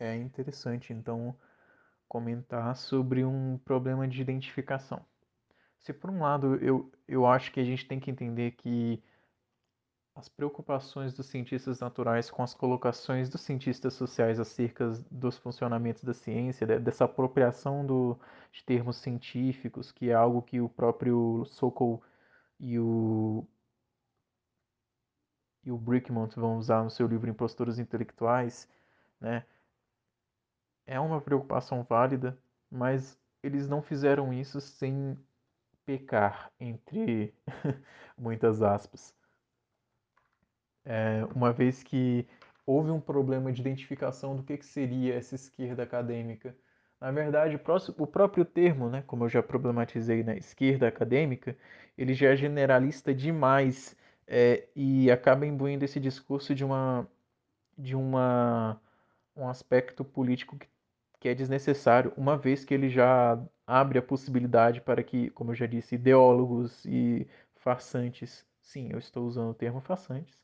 é interessante então comentar sobre um problema de identificação. Se por um lado eu, eu acho que a gente tem que entender que as preocupações dos cientistas naturais com as colocações dos cientistas sociais acerca dos funcionamentos da ciência, dessa apropriação do, de termos científicos, que é algo que o próprio Sokol e o, e o Brickmont vão usar no seu livro Imposturas Intelectuais, né? É uma preocupação válida, mas eles não fizeram isso sem pecar, entre muitas aspas. É, uma vez que houve um problema de identificação do que, que seria essa esquerda acadêmica. Na verdade, o próprio termo, né, como eu já problematizei na né, esquerda acadêmica, ele já é generalista demais é, e acaba imbuindo esse discurso de uma de uma um aspecto político que, que é desnecessário, uma vez que ele já abre a possibilidade para que, como eu já disse, ideólogos e farsantes, sim, eu estou usando o termo farsantes,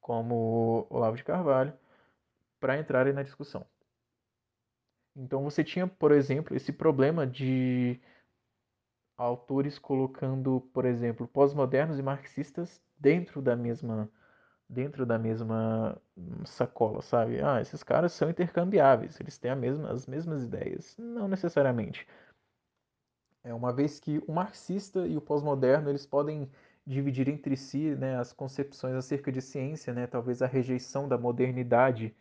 como Olavo de Carvalho, para entrarem na discussão. Então você tinha, por exemplo, esse problema de autores colocando, por exemplo, pós-modernos e marxistas dentro da mesma dentro da mesma sacola, sabe? Ah, esses caras são intercambiáveis, eles têm mesma, as mesmas ideias. Não necessariamente. É uma vez que o marxista e o pós-moderno eles podem dividir entre si né, as concepções acerca de ciência, né, talvez a rejeição da modernidade,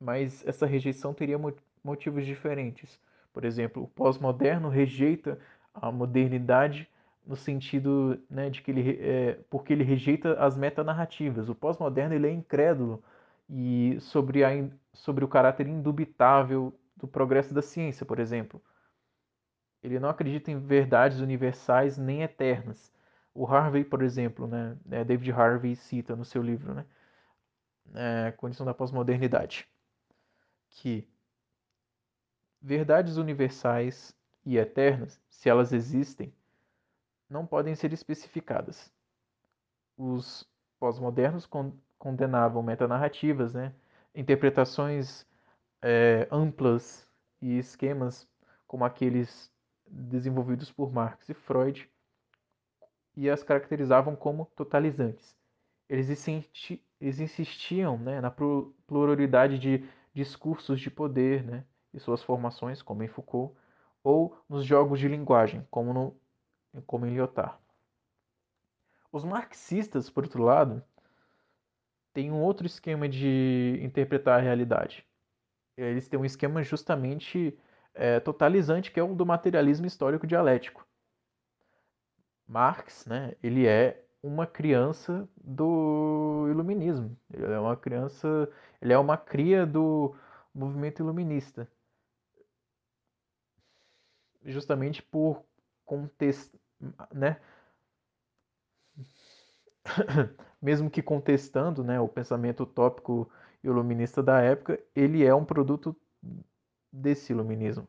mas essa rejeição teria motivos diferentes. Por exemplo, o pós-moderno rejeita a modernidade no sentido né, de que ele é, porque ele rejeita as metanarrativas. O pós-moderno ele é incrédulo e sobre, a, sobre o caráter indubitável do progresso da ciência, por exemplo. Ele não acredita em verdades universais nem eternas. O Harvey, por exemplo, né, é, David Harvey cita no seu livro, né, é, Condição da Pós-Modernidade, que verdades universais e eternas, se elas existem, não podem ser especificadas. Os pós-modernos con condenavam metanarrativas, né? interpretações é, amplas e esquemas como aqueles desenvolvidos por Marx e Freud e as caracterizavam como totalizantes. Eles, insisti eles insistiam né, na pluralidade de discursos de poder né, e suas formações, como em Foucault, ou nos jogos de linguagem, como no como em Lyotard. Os marxistas, por outro lado, têm um outro esquema de interpretar a realidade. Eles têm um esquema justamente é, totalizante, que é o do materialismo histórico dialético. Marx, né, ele é uma criança do iluminismo. Ele é uma criança, ele é uma cria do movimento iluminista. Justamente por contest... né? mesmo que contestando né, o pensamento utópico e iluminista da época, ele é um produto desse iluminismo.